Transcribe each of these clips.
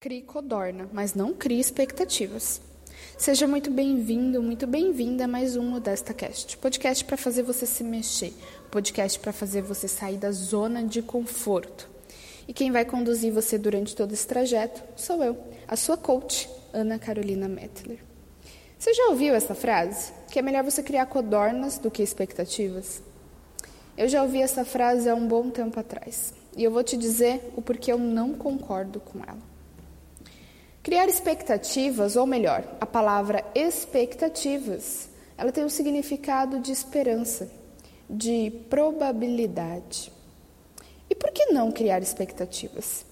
Crie codorna, mas não crie expectativas. Seja muito bem-vindo, muito bem-vinda a mais um Modesta Cast. Podcast para fazer você se mexer, podcast para fazer você sair da zona de conforto. E quem vai conduzir você durante todo esse trajeto sou eu, a sua coach, Ana Carolina Mettler. Você já ouviu essa frase? Que é melhor você criar codornas do que expectativas? Eu já ouvi essa frase há um bom tempo atrás. E eu vou te dizer o porquê eu não concordo com ela. Criar expectativas, ou melhor, a palavra expectativas, ela tem o um significado de esperança, de probabilidade. E por que não criar expectativas?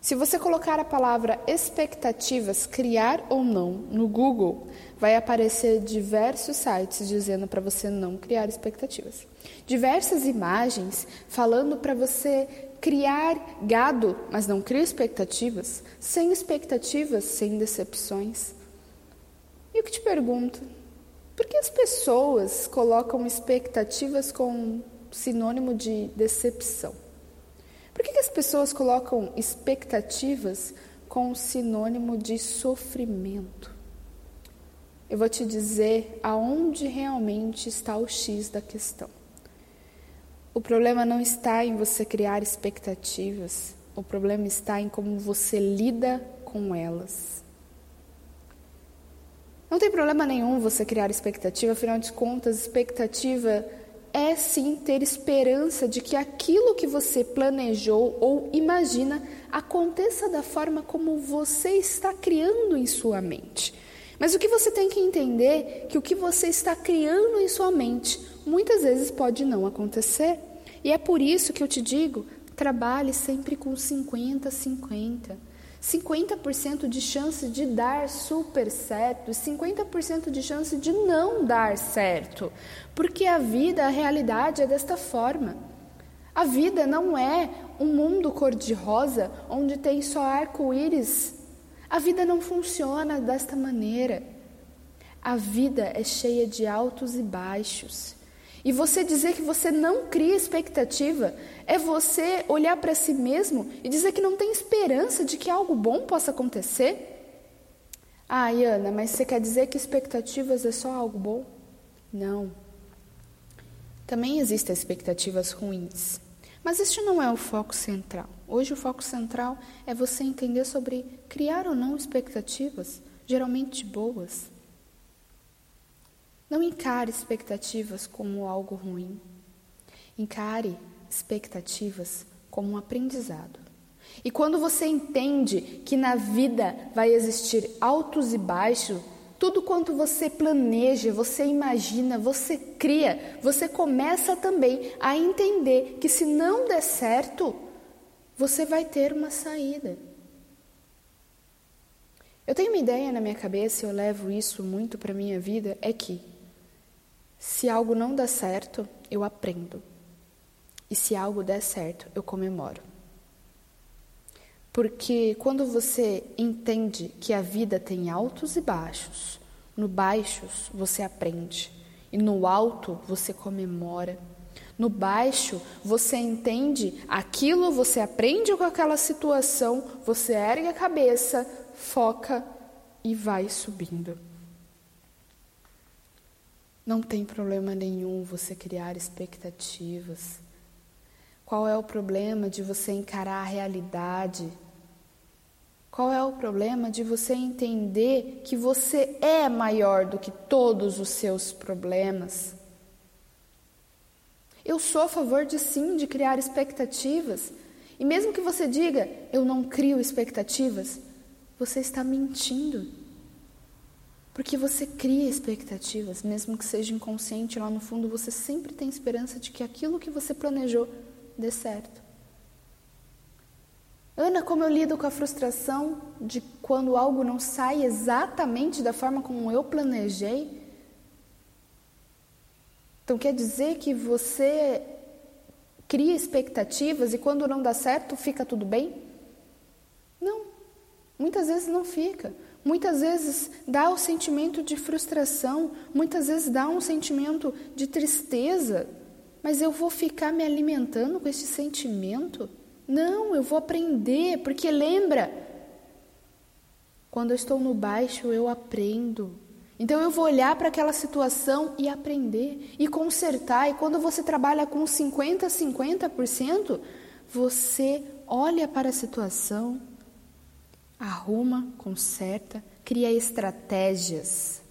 Se você colocar a palavra expectativas, criar ou não, no Google, vai aparecer diversos sites dizendo para você não criar expectativas. Diversas imagens falando para você criar gado, mas não cria expectativas. Sem expectativas, sem decepções. E eu que te pergunto, por que as pessoas colocam expectativas com sinônimo de decepção? Por que, que as pessoas colocam expectativas com sinônimo de sofrimento? Eu vou te dizer aonde realmente está o X da questão. O problema não está em você criar expectativas, o problema está em como você lida com elas. Não tem problema nenhum você criar expectativa, afinal de contas, expectativa é sim ter esperança de que aquilo que você planejou ou imagina aconteça da forma como você está criando em sua mente. Mas o que você tem que entender é que o que você está criando em sua mente muitas vezes pode não acontecer. E é por isso que eu te digo, trabalhe sempre com 50 50. 50% de chance de dar super certo e 50% de chance de não dar certo. Porque a vida, a realidade é desta forma. A vida não é um mundo cor-de-rosa onde tem só arco-íris. A vida não funciona desta maneira. A vida é cheia de altos e baixos. E você dizer que você não cria expectativa é você olhar para si mesmo e dizer que não tem esperança de que algo bom possa acontecer? Ah, Ana, mas você quer dizer que expectativas é só algo bom? Não. Também existem expectativas ruins. Mas este não é o foco central. Hoje o foco central é você entender sobre criar ou não expectativas, geralmente boas. Não encare expectativas como algo ruim. Encare expectativas como um aprendizado. E quando você entende que na vida vai existir altos e baixos, tudo quanto você planeja, você imagina, você cria, você começa também a entender que se não der certo, você vai ter uma saída. Eu tenho uma ideia na minha cabeça, eu levo isso muito para a minha vida, é que se algo não dá certo, eu aprendo. E se algo der certo, eu comemoro. Porque quando você entende que a vida tem altos e baixos, no baixos você aprende e no alto você comemora. No baixo você entende aquilo, você aprende com aquela situação, você ergue a cabeça, foca e vai subindo. Não tem problema nenhum você criar expectativas. Qual é o problema de você encarar a realidade? Qual é o problema de você entender que você é maior do que todos os seus problemas? Eu sou a favor de sim de criar expectativas. E mesmo que você diga, eu não crio expectativas, você está mentindo. Porque você cria expectativas, mesmo que seja inconsciente, lá no fundo você sempre tem esperança de que aquilo que você planejou dê certo. Ana, como eu lido com a frustração de quando algo não sai exatamente da forma como eu planejei? Então quer dizer que você cria expectativas e quando não dá certo fica tudo bem? Não, muitas vezes não fica. Muitas vezes dá o sentimento de frustração, muitas vezes dá um sentimento de tristeza, mas eu vou ficar me alimentando com esse sentimento? Não, eu vou aprender, porque lembra, Quando eu estou no baixo, eu aprendo. Então eu vou olhar para aquela situação e aprender e consertar. E quando você trabalha com 50, 50%, você olha para a situação, arruma, conserta, cria estratégias.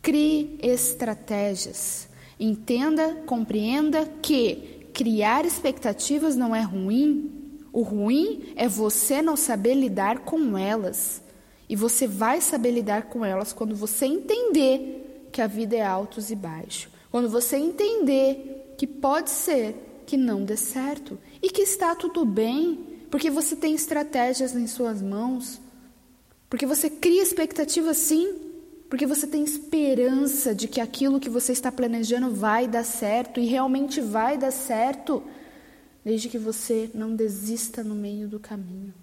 Crie estratégias. Entenda, compreenda que criar expectativas não é ruim. O ruim é você não saber lidar com elas. E você vai saber lidar com elas quando você entender que a vida é altos e baixos. Quando você entender que pode ser que não dê certo e que está tudo bem, porque você tem estratégias em suas mãos, porque você cria expectativas sim, porque você tem esperança de que aquilo que você está planejando vai dar certo e realmente vai dar certo, desde que você não desista no meio do caminho.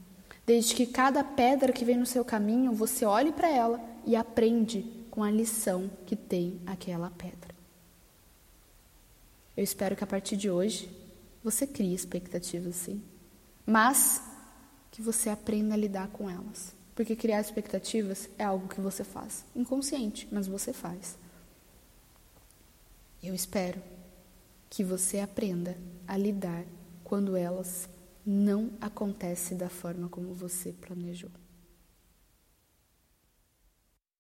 Desde que cada pedra que vem no seu caminho, você olhe para ela e aprende com a lição que tem aquela pedra. Eu espero que a partir de hoje você crie expectativas sim, mas que você aprenda a lidar com elas. Porque criar expectativas é algo que você faz, inconsciente, mas você faz. Eu espero que você aprenda a lidar quando elas não acontece da forma como você planejou.